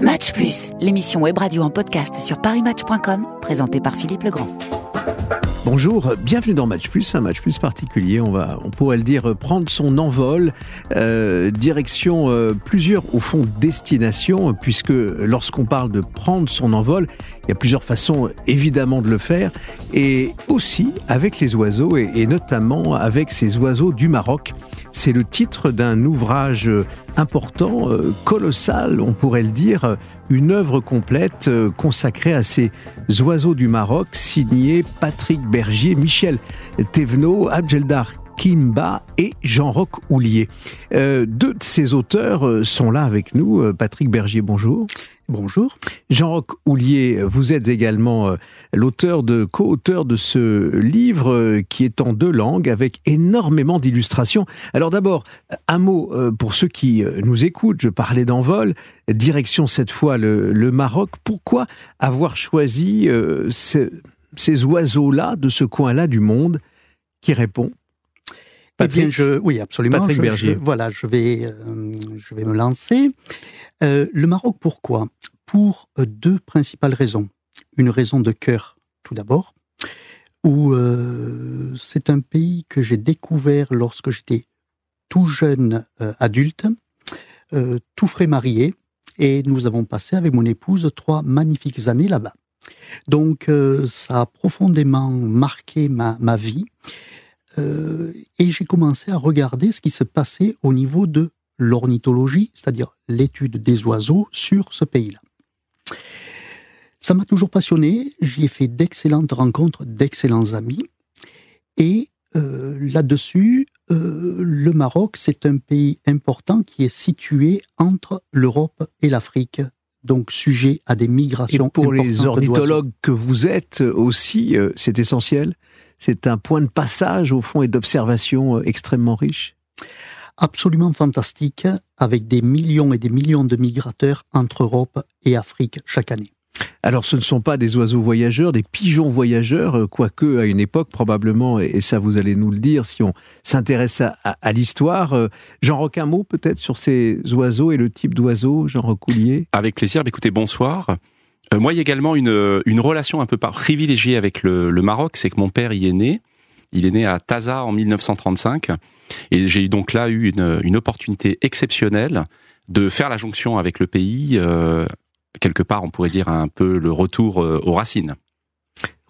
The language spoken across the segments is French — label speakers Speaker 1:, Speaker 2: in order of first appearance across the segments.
Speaker 1: Match Plus, l'émission web radio en podcast sur parismatch.com, présentée par Philippe Legrand.
Speaker 2: Bonjour, bienvenue dans Match Plus, un Match Plus particulier. On va, on pourrait le dire, prendre son envol, euh, direction euh, plusieurs, au fond, destinations, puisque lorsqu'on parle de prendre son envol, il y a plusieurs façons évidemment de le faire, et aussi avec les oiseaux, et, notamment avec ces oiseaux du Maroc. C'est le titre d'un ouvrage important, euh, colossal, on pourrait le dire, une œuvre complète consacrée à ces oiseaux du Maroc, signé Patrick Bergier, Michel Thévenot, Abdeldar Kimba et Jean-Roch Houlier. Euh, deux de ces auteurs sont là avec nous. Patrick Bergier, bonjour.
Speaker 3: Bonjour.
Speaker 2: Jean-Roch Houlier, vous êtes également euh, l'auteur de, co-auteur de ce livre euh, qui est en deux langues avec énormément d'illustrations. Alors d'abord, un mot euh, pour ceux qui nous écoutent. Je parlais d'envol. Direction cette fois le, Maroc. Pourquoi avoir choisi ces oiseaux-là de ce coin-là du monde qui répond
Speaker 3: Patrick, eh bien, je, oui, absolument.
Speaker 2: Patrick Berger.
Speaker 3: voilà, je vais, je vais me lancer. Euh, le Maroc, pourquoi? Pour euh, deux principales raisons. Une raison de cœur, tout d'abord, où euh, c'est un pays que j'ai découvert lorsque j'étais tout jeune adulte, tout frais marié, et nous avons passé avec mon épouse trois magnifiques années là-bas. Donc ça a profondément marqué ma, vie. et j'ai commencé à regarder ce qui se passait au niveau de l'ornithologie, c'est-à-dire l'étude des oiseaux sur ce pays-là. Ça m'a toujours passionné, j'y ai fait d'excellentes rencontres, d'excellents amis, et euh, là-dessus, euh, le Maroc, c'est un pays important qui est situé entre l'Europe et l'Afrique, donc sujet à des migrations.
Speaker 2: Et pour les ornithologues que vous êtes aussi, euh, c'est essentiel? C'est un point de passage au fond et d'observation extrêmement riche?
Speaker 3: Absolument fantastique avec des millions et des millions de migrateurs entre Europe et Afrique chaque année.
Speaker 2: Alors ce ne sont pas des oiseaux voyageurs, des pigeons voyageurs, euh, quoique à une époque probablement, et ça vous allez nous le dire si on s'intéresse à, l'histoire. Euh, Jean Roch, un mot peut-être sur ces oiseaux et le type d'oiseau, Jean Recoulier
Speaker 4: Avec plaisir, bah, écoutez, bonsoir. Euh, moi, il y a également une, une relation un peu privilégiée avec le, le Maroc, c'est que mon père y est né. Il est né à Taza en 1935. Et j'ai donc là eu une, une, opportunité exceptionnelle de faire la jonction avec le pays, euh, quelque part on pourrait dire un peu le retour euh, aux racines.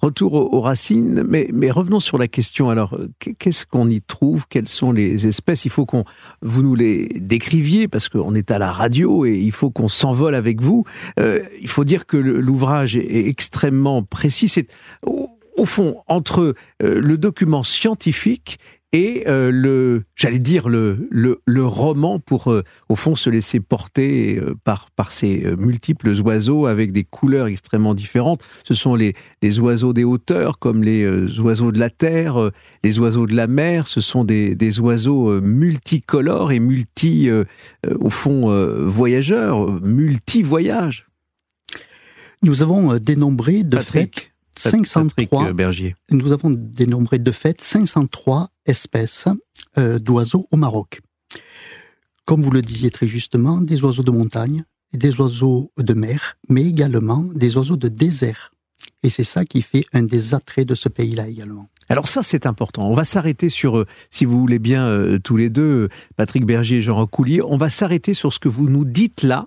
Speaker 2: Retour aux, racines, mais, mais, revenons sur la question. Alors, qu'est-ce qu'on y trouve? Quelles sont les espèces? Il faut qu'on vous nous les décriviez parce qu'on est à la radio et il faut qu'on s'envole avec vous. Euh, il faut dire que l'ouvrage est, extrêmement précis. C'est au, fond entre euh, le document scientifique et euh, le, j'allais dire le, le, le, roman pour euh, au fond se laisser porter euh, par par ces multiples oiseaux avec des couleurs extrêmement différentes. Ce sont les, les oiseaux des hauteurs comme les oiseaux de la terre, les oiseaux de la mer. Ce sont des, des oiseaux multicolores et multi au fond voyageurs, multi voyages.
Speaker 3: Nous avons dénombré de fait 503.
Speaker 2: Bergier.
Speaker 3: Nous avons dénombré de fait 503 espèces euh, d'oiseaux au Maroc. Comme vous le disiez très justement, des oiseaux de montagne, des oiseaux de mer, mais également des oiseaux de désert. Et c'est ça qui fait un des attraits de ce pays-là également.
Speaker 2: Alors ça, c'est important. On va s'arrêter sur, euh, si vous voulez bien, euh, tous les deux, Patrick Berger et Jean Recoulier, on va s'arrêter sur ce que vous nous dites là,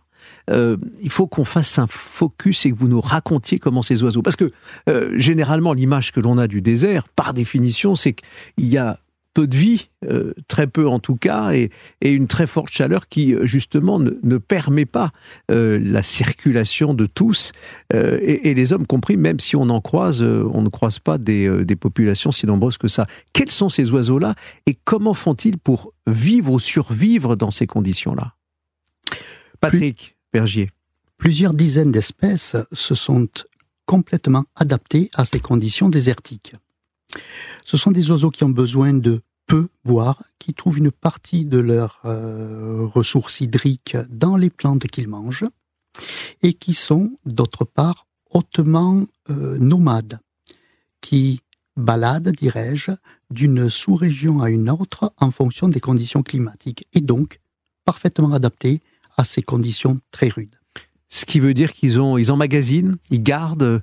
Speaker 2: euh, il faut qu'on fasse un focus et que vous nous racontiez comment ces oiseaux. Parce que euh, généralement, l'image que l'on a du désert, par définition, c'est qu'il y a peu de vie, euh, très peu en tout cas, et, une très forte chaleur qui justement ne, permet pas la circulation de tous, et, les hommes compris, même si on en croise, on ne croise pas des, des, populations si nombreuses que ça. Quels sont ces oiseaux-là, et comment font-ils pour vivre ou survivre dans ces conditions-là? Patrick
Speaker 3: Plusieurs dizaines d'espèces se sont complètement adaptées à ces conditions désertiques. Ce sont des oiseaux qui ont besoin de peu boire, qui trouvent une partie de leurs euh, ressources hydriques dans les plantes qu'ils mangent, et qui sont, d'autre part, hautement euh, nomades, qui baladent, dirais-je, d'une sous-région à une autre en fonction des conditions climatiques, et donc parfaitement adaptés à ces conditions très rudes.
Speaker 2: Ce qui veut dire qu'ils ont, ils emmagasinent, ils gardent,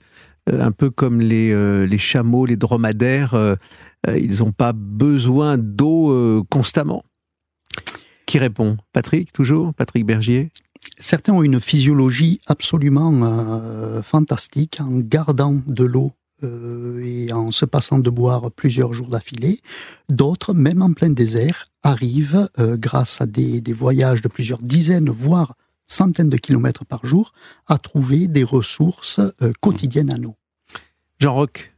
Speaker 2: un peu comme les, les chameaux, les dromadaires, ils n'ont pas besoin d'eau constamment. Qui répond? Patrick, toujours? Patrick Bergier?
Speaker 3: Certains ont une physiologie absolument euh, fantastique en gardant de l'eau euh, et en se passant de boire plusieurs jours d'affilée. D'autres, même en plein désert, arrivent, euh, grâce à des, voyages de plusieurs dizaines, voire centaines de kilomètres par jour, à trouver des ressources quotidiennes à nous.
Speaker 2: Jean Roch,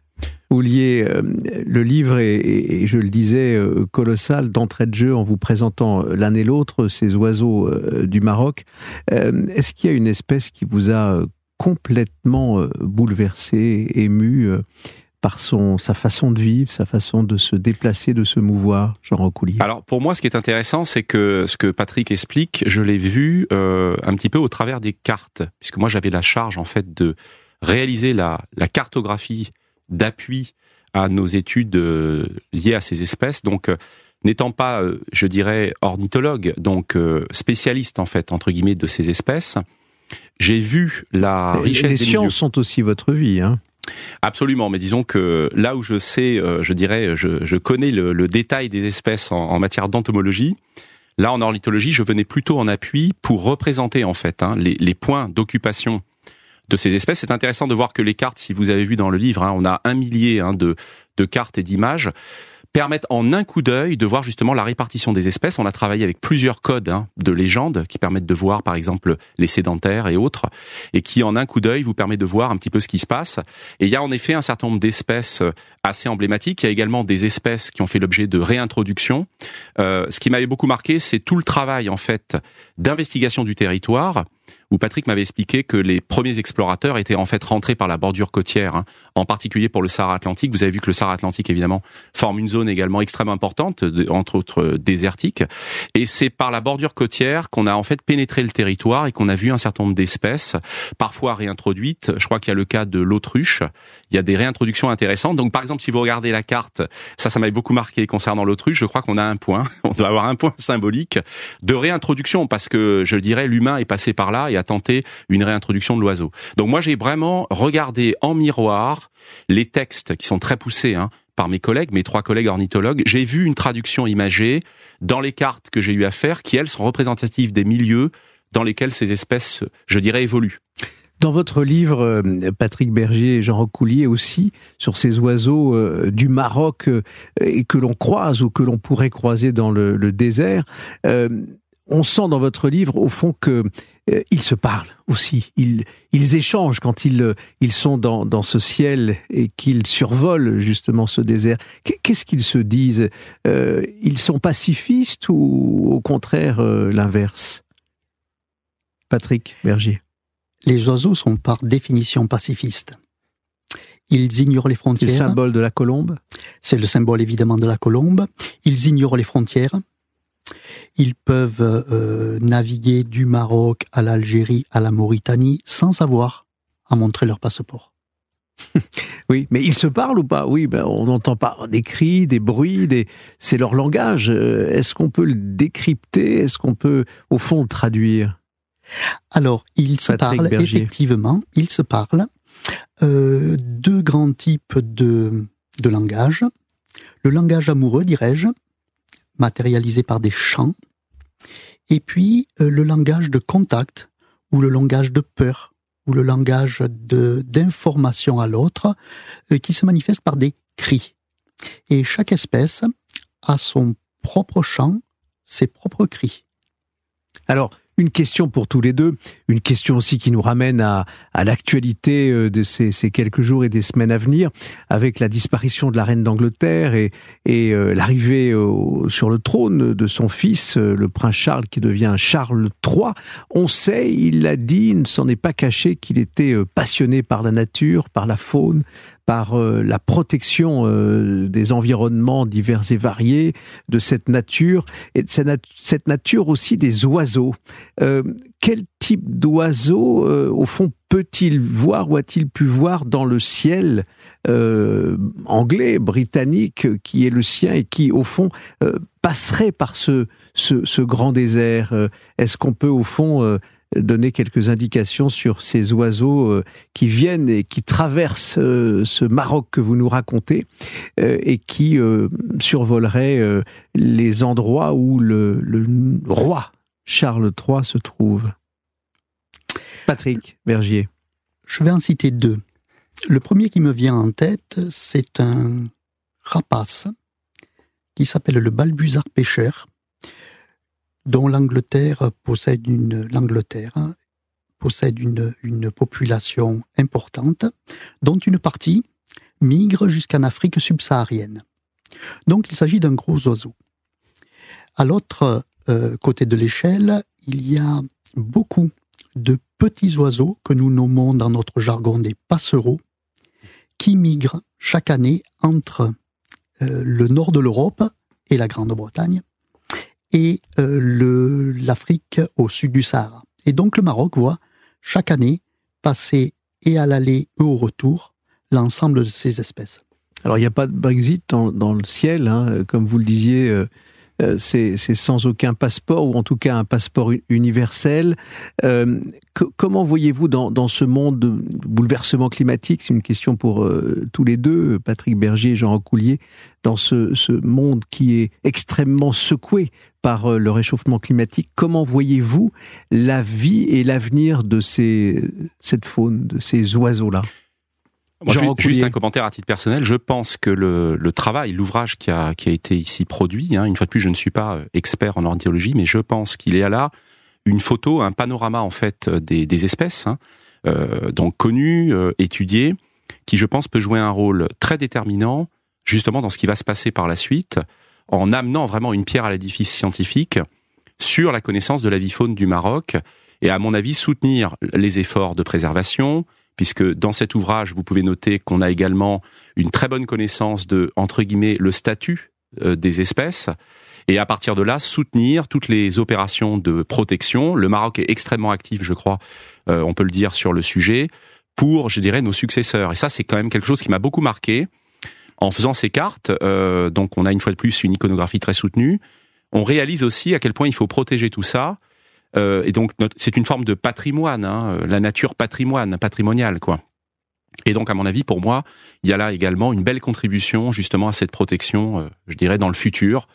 Speaker 2: euh, le livre et, je le disais, euh, colossal d'entrée de jeu en vous présentant euh, l'un et l'autre ces oiseaux du Maroc. Est-ce qu'il y a une espèce qui vous a complètement bouleversé, ému par son, sa façon de vivre, sa façon de se déplacer, de se mouvoir, Jean Recoulier
Speaker 4: Alors pour moi, ce qui est intéressant, c'est que ce que Patrick explique, je l'ai vu un petit peu au travers des cartes, puisque moi j'avais la charge en fait de réaliser la, cartographie d'appui à nos études euh, liées à ces espèces. Donc, euh, n'étant pas, euh, je dirais, ornithologue, donc spécialiste en fait entre guillemets de ces espèces, j'ai vu la richesse.
Speaker 2: Les sciences sont aussi votre vie, hein
Speaker 4: Absolument, mais disons que là où je sais, je dirais, je, connais le, détail des espèces en, matière d'entomologie. Là, en ornithologie, je venais plutôt en appui pour représenter en fait hein, les, les points d'occupation de ces espèces. C'est intéressant de voir que les cartes, si vous avez vu dans le livre, hein, on a un millier hein, de, de cartes et d'images permettent en un coup d'œil de voir justement la répartition des espèces. On a travaillé avec plusieurs codes hein, de légende qui permettent de voir par exemple les sédentaires et autres, et qui en un coup d'œil vous permet de voir un petit peu ce qui se passe. Et il y a en effet un certain nombre d'espèces euh, assez emblématiques. Il y a également des espèces qui ont fait l'objet de réintroduction. Euh, ce qui m'avait beaucoup marqué, c'est tout le travail en fait d'investigation du territoire où Patrick m'avait expliqué que les premiers explorateurs étaient en fait rentrés par la bordure côtière, hein, en particulier pour le Sahara Atlantique. Vous avez vu que le Sahara Atlantique, évidemment, forme une zone également extrêmement importante, entre autres euh, désertique. Et c'est par la bordure côtière qu'on a en fait pénétré le territoire et qu'on a vu un certain nombre d'espèces, parfois réintroduites. Je crois qu'il y a le cas de l'autruche. Il y a des réintroductions intéressantes. Donc, par exemple, si vous regardez la carte, ça, ça m'avait beaucoup marqué concernant l'autruche. Je crois qu'on a un point, on doit avoir un point symbolique de réintroduction parce que je dirais l'humain est passé par là a tenté une réintroduction de l'oiseau. Donc moi j'ai vraiment regardé en miroir les textes qui sont très poussés hein, par mes collègues, mes trois collègues ornithologues. J'ai vu une traduction imagée dans les cartes que j'ai eu à faire qui elles sont représentatives des milieux dans lesquels ces espèces, je dirais, évoluent.
Speaker 2: Dans votre livre, euh, Patrick Berger et Jean Recoulier aussi, sur ces oiseaux euh, du Maroc euh, et que l'on croise ou que l'on pourrait croiser dans le, désert, on sent dans votre livre, au fond, que euh, ils se parlent aussi. Ils, ils échangent quand ils, euh, ils sont dans, dans ce ciel et qu'ils survolent justement ce désert. Qu'est-ce qu'ils se disent? Euh, Ils sont pacifistes ou au contraire l'inverse? Patrick Berger.
Speaker 3: Les oiseaux sont par définition pacifistes. Ils ignorent les frontières.
Speaker 2: C'est le symbole de la colombe?
Speaker 3: C'est le symbole évidemment de la colombe. Ils ignorent les frontières. Ils peuvent euh, naviguer du Maroc à l'Algérie, à la Mauritanie, sans avoir à montrer leur passeport.
Speaker 2: oui, mais ils se parlent ou pas? Oui, ben, on n'entend pas des cris, des bruits, des... c'est leur langage. Euh, est-ce qu'on peut le décrypter? Est-ce qu'on peut, au fond, le traduire?
Speaker 3: Alors, ils se parlent, effectivement, ils se parlent. Euh, deux grands types de, de langage. Le langage amoureux, dirais-je, matérialisé par des chants, et puis euh, le langage de contact, ou le langage de peur, ou le langage d'information à l'autre, euh, qui se manifeste par des cris. Et chaque espèce a son propre chant, ses propres cris.
Speaker 2: Alors, une question pour tous les deux, une question aussi qui nous ramène à, à l'actualité euh, de ces, ces, quelques jours et des semaines à venir, avec la disparition de la reine d'Angleterre et, et euh, l'arrivée sur le trône de son fils, euh, le prince Charles, qui devient Charles III. On sait, il l'a dit, il ne s'en est pas caché qu'il était passionné par la nature, par la faune, par euh, la protection euh, des environnements divers et variés, de cette nature, et de cette nature aussi des oiseaux. Euh, quel type d'oiseau, au fond, peut-il voir ou a-t-il pu voir dans le ciel anglais, britannique, qui est le sien et qui, au fond, passerait par ce, ce, ce grand désert? Est-ce qu'on peut, au fond, donner quelques indications sur ces oiseaux qui viennent et qui traversent ce Maroc que vous nous racontez et qui survoleraient les endroits où le, le roi Charles III se trouve Patrick Bergier.
Speaker 3: Je vais en citer deux. Le premier qui me vient en tête, c'est un rapace qui s'appelle le balbuzard pêcheur, dont l'Angleterre possède une population importante, dont une partie migre jusqu'en Afrique subsaharienne. Donc il s'agit d'un gros oiseau. À l'autre euh, côté de l'échelle, il y a beaucoup de petits oiseaux que nous nommons dans notre jargon des passereaux, qui migrent chaque année entre euh, le nord de l'Europe et la Grande-Bretagne et euh, l'Afrique au sud du Sahara. Et donc le Maroc voit chaque année passer et à l'aller et au retour l'ensemble de ces espèces.
Speaker 2: Alors il n'y a pas de Brexit dans, le ciel, hein, comme vous le disiez, euh, euh, c'est sans aucun passeport, ou en tout cas un passeport universel. Euh, comment voyez-vous dans, ce monde de bouleversement climatique, c'est une question pour euh, tous les deux, Patrick Berger et Jean Rocoulier, dans ce, monde qui est extrêmement secoué par le réchauffement climatique, comment voyez-vous la vie et l'avenir de cette faune, de ces oiseaux-là?
Speaker 4: Juste un commentaire à titre personnel. Je pense que le, le travail, l'ouvrage qui a, qui a été ici produit, hein, une fois de plus, je ne suis pas euh, expert en ornithologie, mais je pense qu'il y a là une photo, un panorama en fait euh, des, des espèces, hein, euh, donc connues, euh, étudiées, qui je pense peut jouer un rôle très déterminant justement dans ce qui va se passer par la suite, en amenant vraiment une pierre à l'édifice scientifique sur la connaissance de la vie faune du Maroc et à mon avis soutenir les efforts de préservation, puisque dans cet ouvrage, vous pouvez noter qu'on a également une très bonne connaissance de, entre guillemets, le statut euh, des espèces, et à partir de là, soutenir toutes les opérations de protection. Le Maroc est extrêmement actif, je crois, euh, on peut le dire, sur le sujet, pour, je dirais, nos successeurs. Et ça, c'est quand même quelque chose qui m'a beaucoup marqué. En faisant ces cartes, euh, donc on a une fois de plus une iconographie très soutenue, on réalise aussi à quel point il faut protéger tout ça, euh, et donc c'est une forme de patrimoine, hein, la nature patrimoine, patrimoniale, quoi. Et donc, à mon avis, pour moi, il y a là également une belle contribution justement à cette protection, euh, je dirais, dans le futur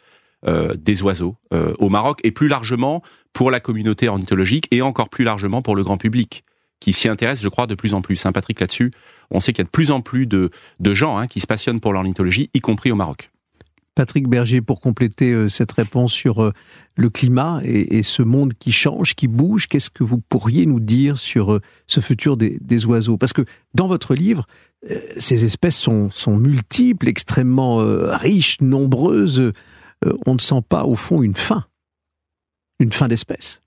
Speaker 4: euh, des oiseaux au Maroc et plus largement pour la communauté ornithologique et encore plus largement pour le grand public qui s'y intéresse, je crois, de plus en plus. Hein, Patrick, là-dessus, on sait qu'il y a de plus en plus de, de gens hein, qui se passionnent pour l'ornithologie, y compris au Maroc.
Speaker 2: Patrick Berger, pour compléter euh, cette réponse sur euh, le climat et, ce monde qui change, qui bouge, qu'est-ce que vous pourriez nous dire sur euh, ce futur des, oiseaux? Parce que dans votre livre, ces espèces sont, multiples, extrêmement riches, nombreuses. On ne sent pas, au fond, une fin, une fin d'espèce.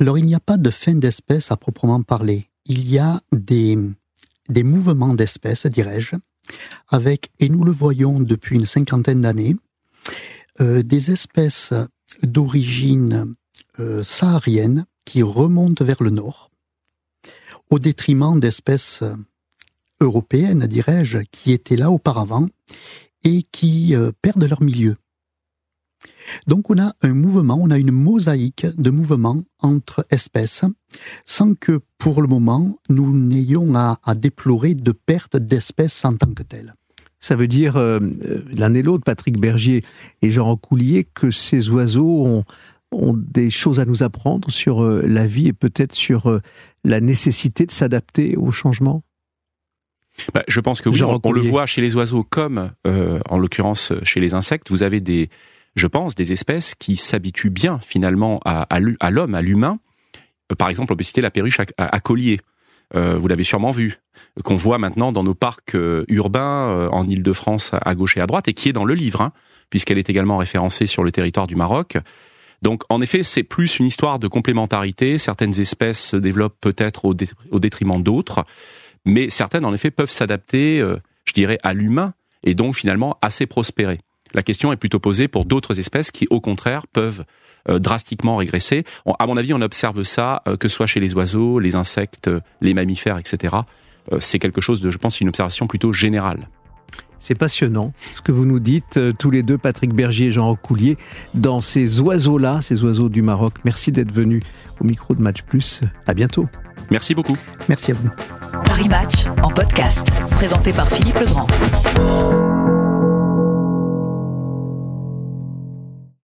Speaker 3: Alors, il n'y a pas de fin d'espèce à proprement parler. Il y a des mouvements d'espèces, dirais-je, avec, et nous le voyons depuis une cinquantaine d'années, euh, des espèces d'origine euh, saharienne qui remontent vers le nord, au détriment d'espèces européennes, dirais-je, qui étaient là auparavant et qui euh, perdent leur milieu. Donc on a un mouvement, on a une mosaïque de mouvements entre espèces, sans que pour le moment nous n'ayons à, déplorer de perte d'espèces en tant que telles.
Speaker 2: Ça veut dire, euh, l'un et l'autre, Patrick Bergier et Jean Coulier, que ces oiseaux ont, des choses à nous apprendre sur euh, la vie et peut-être sur euh, la nécessité de s'adapter au changement?
Speaker 4: Bah, je pense que oui, on, le voit chez les oiseaux comme, en l'occurrence, chez les insectes. Vous avez des, je pense, des espèces qui s'habituent bien finalement à, l'homme, à l'humain. Euh, par exemple, on peut citer la perruche à, collier. Euh, vous l'avez sûrement vu, qu'on voit maintenant dans nos parcs euh, urbains en Île-de-France à gauche et à droite, et qui est dans le livre, hein, puisqu'elle est également référencée sur le territoire du Maroc. Donc, en effet, c'est plus une histoire de complémentarité. Certaines espèces se développent peut-être au, au, détriment d'autres, mais certaines, en effet, peuvent s'adapter, je dirais, à l'humain, et donc finalement assez prospérer. La question est plutôt posée pour d'autres espèces qui, au contraire, peuvent euh, drastiquement régresser. à mon avis, on observe ça, euh, que ce soit chez les oiseaux, les insectes, les mammifères, etc. Euh, c'est quelque chose de, je pense, une observation plutôt générale.
Speaker 2: C'est passionnant ce que vous nous dites euh, tous les deux, Patrick Bergier et Jean Coulier, dans ces oiseaux-là, ces oiseaux du Maroc. Merci d'être venus au micro de Match Plus. À bientôt.
Speaker 4: Merci beaucoup.
Speaker 3: Merci à vous.
Speaker 1: Paris Match en podcast, présenté par Philippe Legrand.